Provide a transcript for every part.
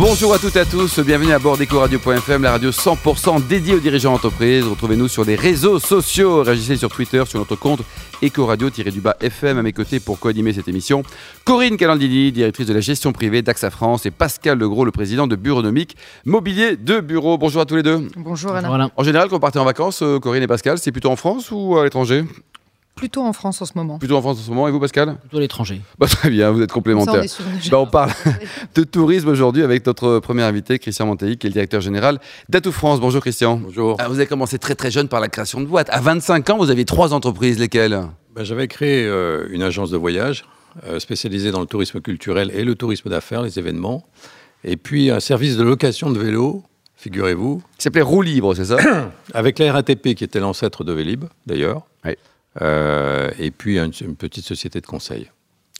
Bonjour à toutes et à tous, bienvenue à bord d'EcoRadio.fm, la radio 100% dédiée aux dirigeants d'entreprise. Retrouvez-nous sur les réseaux sociaux, réagissez sur Twitter, sur notre compte Ecoradio-FM à mes côtés pour co-animer cette émission. Corinne Calandini, directrice de la gestion privée d'AXA France et Pascal Legros, le président de Bureaunomique Mobilier de Bureau. Bonjour à tous les deux. Bonjour Alain. En général, quand vous partez en vacances, euh, Corinne et Pascal, c'est plutôt en France ou à l'étranger? Plutôt en France en ce moment. Plutôt en France en ce moment. Et vous, Pascal Plutôt à l'étranger. Bah, très bien, vous êtes complémentaires. Bah, on parle de tourisme aujourd'hui avec notre premier invité, Christian Monteil, qui est le directeur général d'Atout France. Bonjour Christian. Bonjour. Ah, vous avez commencé très très jeune par la création de boîtes. À 25 ans, vous aviez trois entreprises. Lesquelles? Bah, J'avais créé euh, une agence de voyage euh, spécialisée dans le tourisme culturel et le tourisme d'affaires, les événements. Et puis un service de location de vélos figurez-vous. Qui s'appelait Roue Libre, c'est ça? Avec la RATP, qui était l'ancêtre de Vélib, d'ailleurs. Oui. Euh, et puis une, une, petite société de conseil.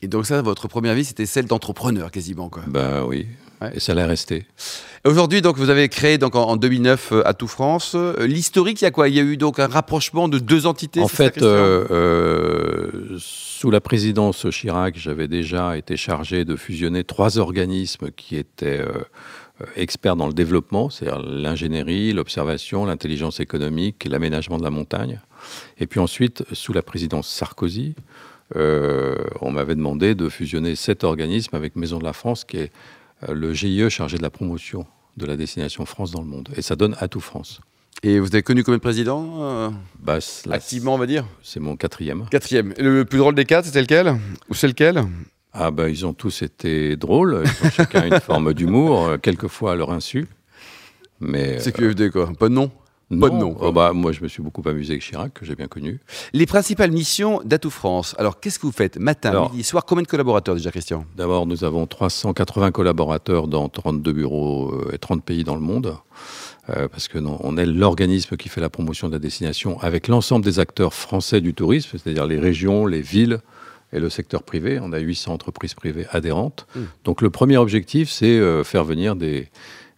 Et donc ça, votre première vie, c'était celle d'entrepreneur quasiment, quoi. Ben oui. Ouais. Et ça l'est resté. Aujourd'hui, donc, vous avez créé donc en, en 2009 euh, Atout France. Euh, L'historique, il y a quoi? Il y a eu donc un rapprochement de deux entités. En fait, euh, sous la présidence Chirac, j'avais déjà été chargé de fusionner trois organismes qui étaient experts dans le développement, c'est-à-dire l'ingénierie, l'observation, l'intelligence économique et l'aménagement de la montagne. Et puis ensuite, sous la présidence Sarkozy, euh, on m'avait demandé de fusionner cet organisme avec Maison de la France, qui est euh, le GIE chargé de la promotion de la destination France dans le monde. Et ça donne Atout France. Et vous avez connu combien de présidents euh, bah, là, Activement, on va dire? C'est mon quatrième. Quatrième. Et le plus drôle des quatre, c'était lequel? Ou c'est lequel? Ah, bah, ils ont tous été drôles. Ils ont chacun une forme d'humour, quelquefois à leur insu. Mais. C'est QFD, quoi. Pas de nom? Non. Pas de nom. Oh bah, moi, je me suis beaucoup amusé avec Chirac, que j'ai bien connu. Les principales missions d'Atout France. Alors, qu'est-ce que vous faites Matin, Alors, midi, soir? Combien de collaborateurs déjà, Christian? D'abord, nous avons 380 collaborateurs dans 32 bureaux et 30 pays dans le monde. Euh, parce que non, on est l'organisme qui fait la promotion de la destination avec l'ensemble des acteurs français du tourisme, c'est-à-dire les régions, les villes et le secteur privé. On a 800 entreprises privées adhérentes. Mmh. Donc, le premier objectif, c'est euh, faire venir des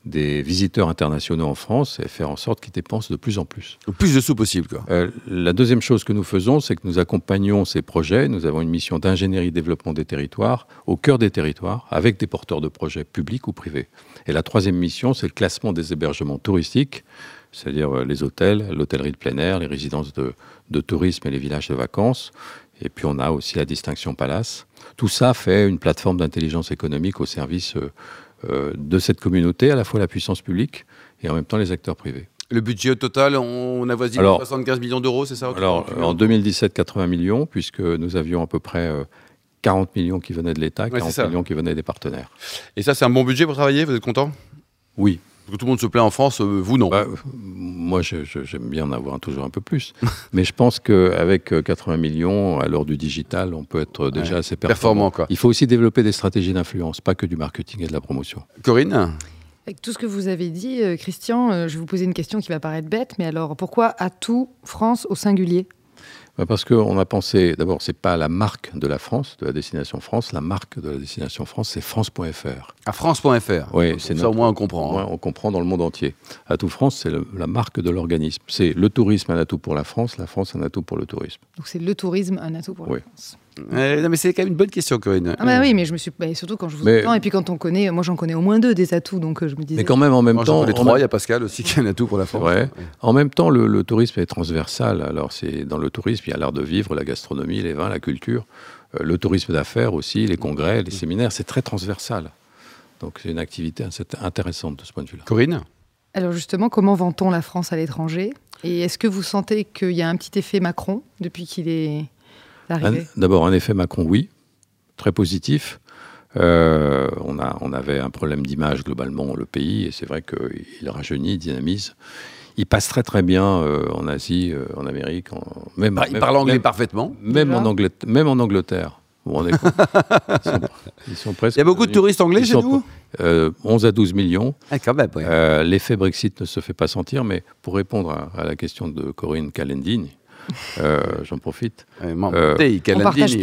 des visiteurs internationaux en France et faire en sorte qu'ils dépensent de plus en plus. Le plus de sous possible. Quoi. Euh, la deuxième chose que nous faisons, c'est que nous accompagnons ces projets. Nous avons une mission d'ingénierie développement des territoires, au cœur des territoires, avec des porteurs de projets publics ou privés. Et la troisième mission, c'est le classement des hébergements touristiques, c'est-à-dire euh, les hôtels, l'hôtellerie de plein air, les résidences de, de tourisme et les villages de vacances. Et puis on a aussi la distinction Palace. Tout ça fait une plateforme d'intelligence économique au service euh, de cette communauté, à la fois la puissance publique et en même temps les acteurs privés. Le budget au total, on avoisine alors, 75 millions d'euros, c'est ça Alors, en 2017, 80 millions, puisque nous avions à peu près euh, 40 millions qui venaient de l'État, 40 ouais, millions qui venaient des partenaires. Et ça, c'est un bon budget pour travailler Vous êtes content? Oui. Parce que tout le monde se plaît en France, euh, vous non bah, Moi, j'aime bien en avoir toujours un peu plus. Mais je pense qu'avec 80 millions, à l'heure du digital, on peut être déjà ouais, assez performant. performant quoi. Il faut aussi développer des stratégies d'influence, pas que du marketing et de la promotion. Corinne avec tout ce que vous avez dit, euh, Christian, euh, je vais vous poser une question qui va paraître bête, mais alors pourquoi Atout France au singulier? Parce qu'on a pensé, d'abord, c'est pas la marque de la France, de la destination France. La marque de la destination France, c'est France.fr. À France.fr. Oui, c'est ça. Au moins, on comprend. Au moins, on comprend dans le monde entier. Atout France, c'est la marque de l'organisme. C'est le tourisme un atout pour la France, la France un atout pour le tourisme. Donc c'est le tourisme un atout pour oui. la France. Euh, non, mais c'est quand même une bonne question, Corinne. Ah bah oui, mais je me suis, bah, surtout quand je vous mais... entends et puis quand on connaît, moi j'en connais au moins deux des atouts, donc euh, je me disais. Mais quand même en même moi, temps, les trois, il y a Pascal aussi qui a un atout pour la France. Ouais. En même temps, le, le, tourisme est transversal. Alors c'est dans le tourisme, il y a l'art de vivre, la gastronomie, les vins, la culture, euh, le tourisme d'affaires aussi, les congrès, les séminaires, c'est très transversal. Donc c'est une activité intéressante de ce point de vue-là. Corinne Alors justement, comment vend-on la France à l'étranger? Et est-ce que vous sentez qu'il y a un petit effet Macron depuis qu'il est D'abord, un effet Macron, oui, très positif. Euh, on, a, on avait un problème d'image globalement, le pays, et c'est vrai qu'il rajeunit, dynamise. Il passe très très bien euh, en Asie, euh, en Amérique. En, même, bah, il même, parle anglais même, parfaitement. Même en, Angleterre, même en Angleterre. Vous rendez compte? Ils, sont, ils sont presque. Il y a beaucoup de touristes anglais chez nous euh, 11 à 12 millions. Ah, ouais. euh, L'effet Brexit ne se fait pas sentir, mais pour répondre à, à la question de Corinne Calendini, euh, J'en profite. Euh, on,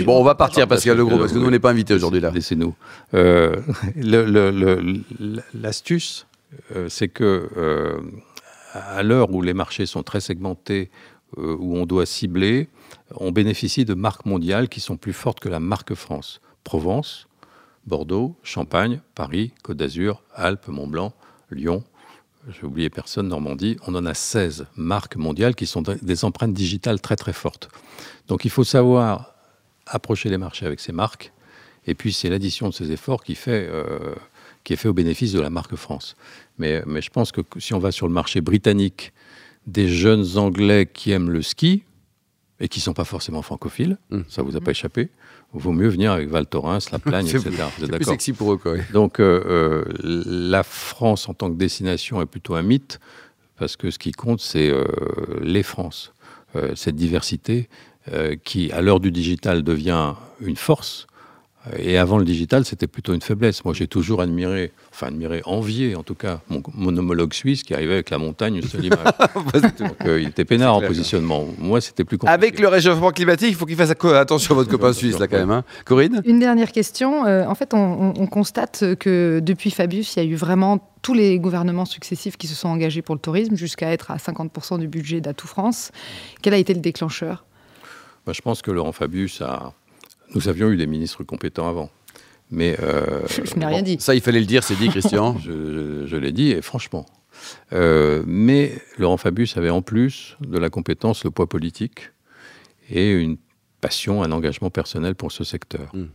bon, on va partir, Pascal Legros, parce que nous, on n'est pas invités aujourd'hui là. Laissez-nous. Euh, L'astuce, euh, c'est que à l'heure où les marchés sont très segmentés, euh, où on doit cibler, on bénéficie de marques mondiales qui sont plus fortes que la marque France. Provence, Bordeaux, Champagne, Paris, Côte d'Azur, Alpes, Mont-Blanc, Lyon, j'ai oublié personne, Normandie, on en a 16 marques mondiales qui sont des empreintes digitales très très fortes. Donc il faut savoir approcher les marchés avec ces marques, et puis c'est l'addition de ces efforts qui, fait, euh, est fait au bénéfice de la marque France. Mais, mais je pense que si on va sur le marché britannique, des jeunes Anglais qui aiment le ski, et qui ne sont pas forcément francophiles, mmh. ça vous a pas échappé, vaut mieux venir avec Val Thorens, La Plagne, etc. C'est plus sexy pour eux. Quoi. Donc euh, euh, la France en tant que destination est plutôt un mythe, parce que ce qui compte, c'est euh, les France. cette diversité qui, à l'heure du digital, devient une force, et avant le digital, c'était plutôt une faiblesse. Moi, j'ai toujours admiré, enfin admiré, envié en tout cas, mon, homologue suisse qui arrivait avec la montagne, une seule image. Donc, euh, il était peinard en positionnement. Moi, c'était plus compliqué. Avec le réchauffement climatique, il faut qu'il fasse attention à votre copain suisse, là, quand même. Hein. Corinne? Une dernière question. Euh, en fait, on, on, constate que depuis Fabius, il y a eu vraiment tous les gouvernements successifs qui se sont engagés pour le tourisme, jusqu'à être à 50% du budget d'Atout France. Quel a été le déclencheur? Bah, Je pense que Laurent Fabius a nous avions eu des ministres compétents avant. Mais euh, je n'ai rien dit. Ça, il fallait le dire, c'est dit, Christian. je, l'ai dit, et franchement. Euh, mais Laurent Fabius avait en plus de la compétence le poids politique et une passion, un engagement personnel pour ce secteur. Hmm.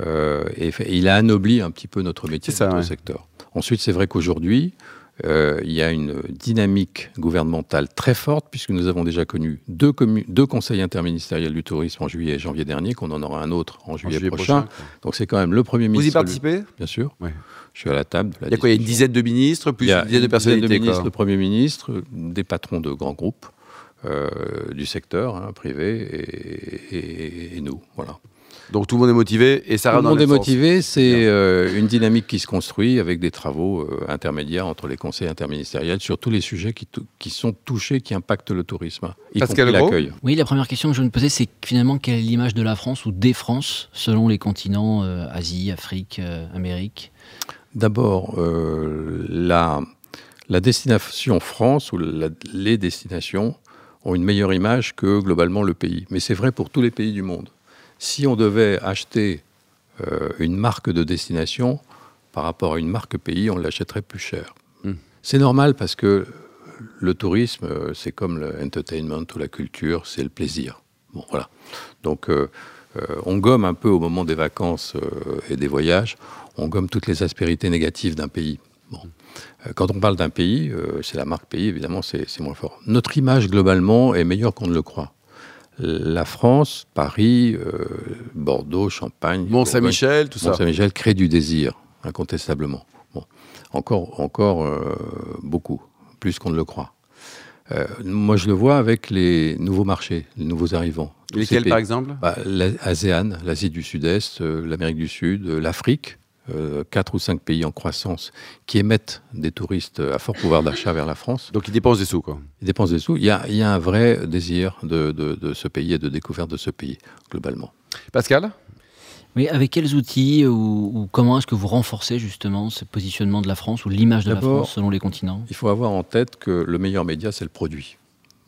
Euh, et, il a anobli un petit peu notre métier, notre secteur. Ensuite, c'est vrai qu'aujourd'hui, euh, il y a une dynamique gouvernementale très forte, puisque nous avons déjà connu deux, deux, conseils interministériels du tourisme en juillet et janvier dernier, qu'on en aura un autre en juillet, prochain. Donc c'est quand même le Premier ministre. Vous y participez? Bien sûr. Je suis à la table. il y a quoi Il y a une dizaine de ministres, plus une dizaine de personnalités de ministres, le Premier ministre, des patrons de grands groupes euh, du secteur hein, privé et, et nous. Voilà. Donc tout le monde est motivé et ça Tout le monde est motivé, c'est euh, une dynamique qui se construit avec des travaux euh, intermédiaires entre les conseils interministériels sur tous les sujets qui, qui sont touchés, qui impactent le tourisme, y Pascal compris l'accueil. Oui, la première question que je me posais, c'est finalement quelle est l'image de la France ou des France selon les continents euh, Asie, Afrique, Amérique? D'abord, la, la, destination France ou les destinations ont une meilleure image que globalement le pays. Mais c'est vrai pour tous les pays du monde si on devait acheter euh, une marque de destination par rapport à une marque pays, on l'achèterait plus cher. Hmm. C'est normal parce que le tourisme, euh, c'est comme l'entertainment ou la culture, c'est le plaisir. Bon, voilà. Donc, euh, on gomme un peu au moment des vacances et des voyages, on gomme toutes les aspérités négatives d'un pays. Bon. Quand on parle d'un pays, c'est la marque pays, évidemment, c'est moins fort. Notre image, globalement, est meilleure qu'on ne le croit la France, Paris, euh, Bordeaux, Champagne, Mont-Saint-Michel, tout ça. Mont-Saint-Michel crée du désir, incontestablement. Bon, encore, encore euh, beaucoup, plus qu'on ne le croit. Euh, moi, je le vois avec les nouveaux marchés, les nouveaux arrivants. Lesquels, par exemple? Bah, L'ASEAN, l'Asie du Sud-Est, l'Amérique du Sud, l'Afrique, euh, quatre ou cinq pays en croissance qui émettent des touristes à fort pouvoir d'achat vers la France. Donc ils dépensent des sous, quoi. Ils dépensent des sous. Il y a, il y a un vrai désir de, de, ce pays et de découverte de ce pays, globalement. Pascal? Oui, avec quels outils ou, comment est-ce que vous renforcez justement ce positionnement de la France ou l'image de la France selon les continents? Il faut avoir en tête que le meilleur média, c'est le produit.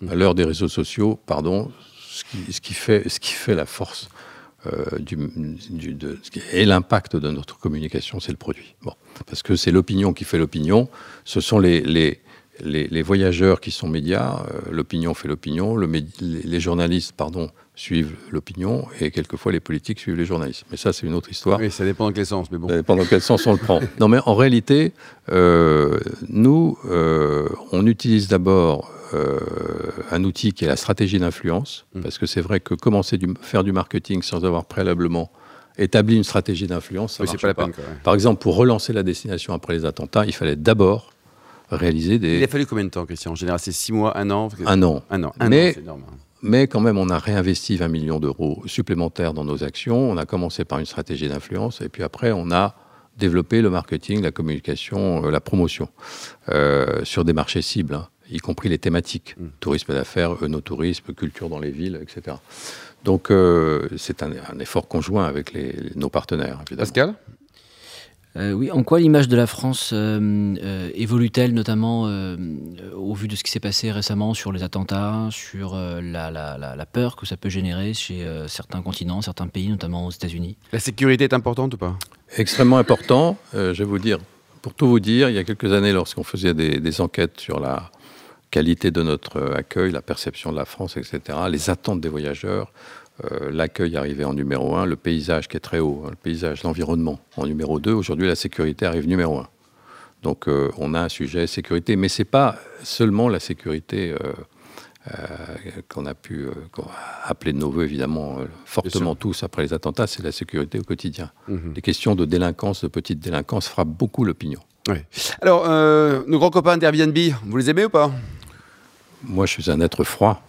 À l'heure des réseaux sociaux, pardon, ce qui, ce qui, fait, ce qui fait la force euh, et l'impact de notre communication, c'est le produit. Parce que c'est l'opinion qui fait l'opinion. Ce sont les, voyageurs qui sont médias. Euh, l'opinion fait l'opinion. Le, les, journalistes, pardon, suivent l'opinion et quelquefois les politiques suivent les journalistes. Mais ça, c'est une autre histoire. Oui, ça dépend dans quel sens, mais bon. Ça dépend dans quel sens on le prend. Non, mais en réalité, euh, nous, on utilise d'abord euh, un outil qui est la stratégie d'influence, mm. parce que c'est vrai que commencer à faire du marketing sans avoir préalablement établi une stratégie d'influence, ça pas. La peine, Par exemple, pour relancer la destination après les attentats, il fallait d'abord réaliser des... Il a fallu combien de temps, Christian? En général, c'est six mois, un an? Un an. Un an, mais, énorme. Mais quand même, on a réinvesti 20 millions d'euros supplémentaires dans nos actions. On a commencé par une stratégie d'influence, et puis après, on a développé le marketing, la communication, euh, la promotion euh, sur des marchés cibles. Hein y compris les thématiques, mm. tourisme d'affaires, œnotourisme, culture dans les villes, etc. Donc euh, c'est un, effort conjoint avec nos partenaires. Évidemment. Pascal? Euh, oui, en quoi l'image de la France euh, euh, évolue-t-elle, notamment au vu de ce qui s'est passé récemment sur les attentats, sur la, la, peur que ça peut générer chez certains continents, certains pays, notamment aux États-Unis? La sécurité est importante ou pas? Extrêmement important. je vais vous dire, pour tout vous dire, il y a quelques années, lorsqu'on faisait des, des, enquêtes sur la qualité de notre accueil, la perception de la France, etc., les attentes des voyageurs, euh, l'accueil arrivait en numéro un, le paysage qui est très haut, hein, le paysage, l'environnement en numéro deux. Aujourd'hui, la sécurité arrive numéro un. Donc euh, on a un sujet sécurité, mais c'est pas seulement la sécurité euh, qu'on a pu appeler de nos voeux, évidemment, fortement tous après les attentats, c'est la sécurité au quotidien. Mhm. Les questions de délinquance, de petite délinquance, frappent beaucoup l'opinion. Alors, nos grands copains d'Airbnb, vous les aimez ou pas? Moi, je suis un être froid.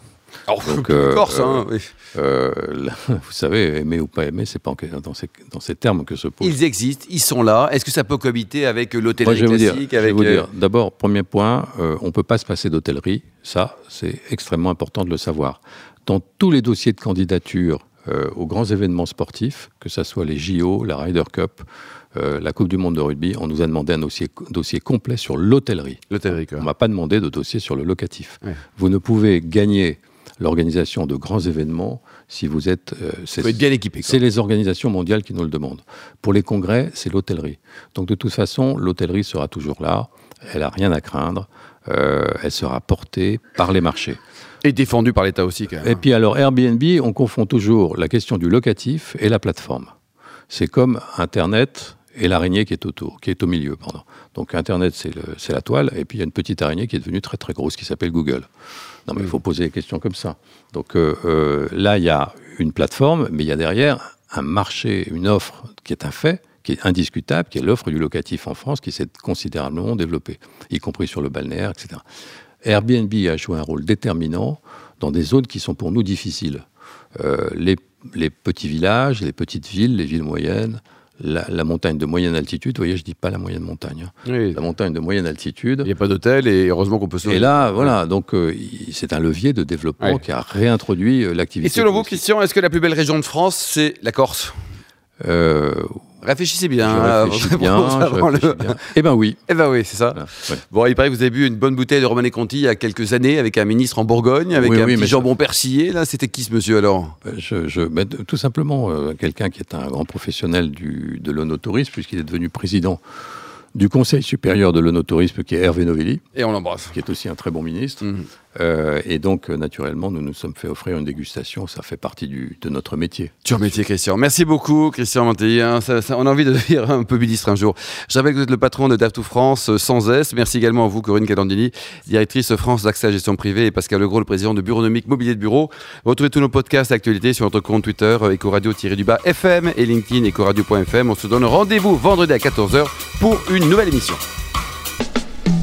Alors, Donc, euh, Corse, hein, euh, euh, vous savez, aimer ou pas aimer, c'est pas dans ces, dans ces termes que se pose. Ils existent, ils sont là. Est-ce que ça peut cohabiter avec l'hôtellerie classique avec, Je vais vous dire. D'abord, premier point, on ne peut pas se passer d'hôtellerie. Ça, c'est extrêmement important de le savoir. Dans tous les dossiers de candidature aux grands événements sportifs, que ce soit les JO, la Ryder Cup, la Coupe du Monde de rugby, on nous a demandé un dossier, dossier complet sur l'hôtellerie. L'hôtellerie, On m'a pas demandé de dossier sur le locatif. Vous ne pouvez gagner l'organisation de grands événements, si vous êtes... Euh, c'est bien équipé. C'est les organisations mondiales qui nous le demandent. Pour les congrès, c'est l'hôtellerie. Donc de toute façon, l'hôtellerie sera toujours là, elle n'a rien à craindre, euh, elle sera portée par les marchés. Et défendue par l'État aussi. Quand même. Et puis alors Airbnb, on confond toujours la question du locatif et la plateforme. C'est comme Internet et l'araignée qui est autour, qui est au milieu, pardon. Donc Internet, c'est la toile, et puis il y a une petite araignée qui est devenue très très grosse, qui s'appelle Google. Non, mais il faut poser des questions comme ça. Donc euh, euh, là, il y a une plateforme, mais il y a derrière un marché, une offre qui est un fait, qui est indiscutable, qui est l'offre du locatif en France, qui s'est considérablement développée, y compris sur le balnéaire, etc. Airbnb a joué un rôle déterminant dans des zones qui sont pour nous difficiles. Euh, les, les petits villages, les petites villes, les villes moyennes, la, montagne de moyenne altitude, vous voyez, je dis pas la moyenne montagne, hein. la montagne de moyenne altitude. Il n'y a pas d'hôtel et heureusement qu'on peut se. Et là, voilà, donc euh, c'est un levier de développement qui a réintroduit euh, l'activité. Et selon vous, Christian, est-ce que la plus belle région de France, c'est la Corse? Euh, Réfléchissez bien. Hein, réfléchis bien, je bien. Eh ben oui. Eh ben oui, c'est ça. Bon, il paraît que vous avez bu une bonne bouteille de Romanée Conti il y a quelques années avec un ministre en Bourgogne, avec un petit jambon persillé. Là, c'était qui ce monsieur alors? Ben, je, je Tout simplement, euh, quelqu'un qui est un grand professionnel du, de l'onotourisme, puisqu'il est devenu président du Conseil supérieur de l'onotourisme, qui est Hervé Novelli. Et on l'embrasse. Qui est aussi un très bon ministre. Mhm. Euh, et donc, euh, naturellement, nous nous sommes fait offrir une dégustation. Ça fait partie de notre métier. Sur métier, Christian. Merci beaucoup, Christian Mantelli. Hein. on a envie de devenir un peu ministre un jour. Je rappelle que vous êtes le patron de DAF France euh, sans S. Merci également à vous, Corinne Calandini, directrice France d'Accès à Gestion Privée, et Pascal Legros, le président de Bureaunomique Mobilier de Bureau. Retrouvez tous nos podcasts actualités sur notre compte Twitter, Ecoradio-du-bas FM et LinkedIn, Ecoradio.fm. On se donne rendez-vous vendredi à 14h pour une nouvelle émission.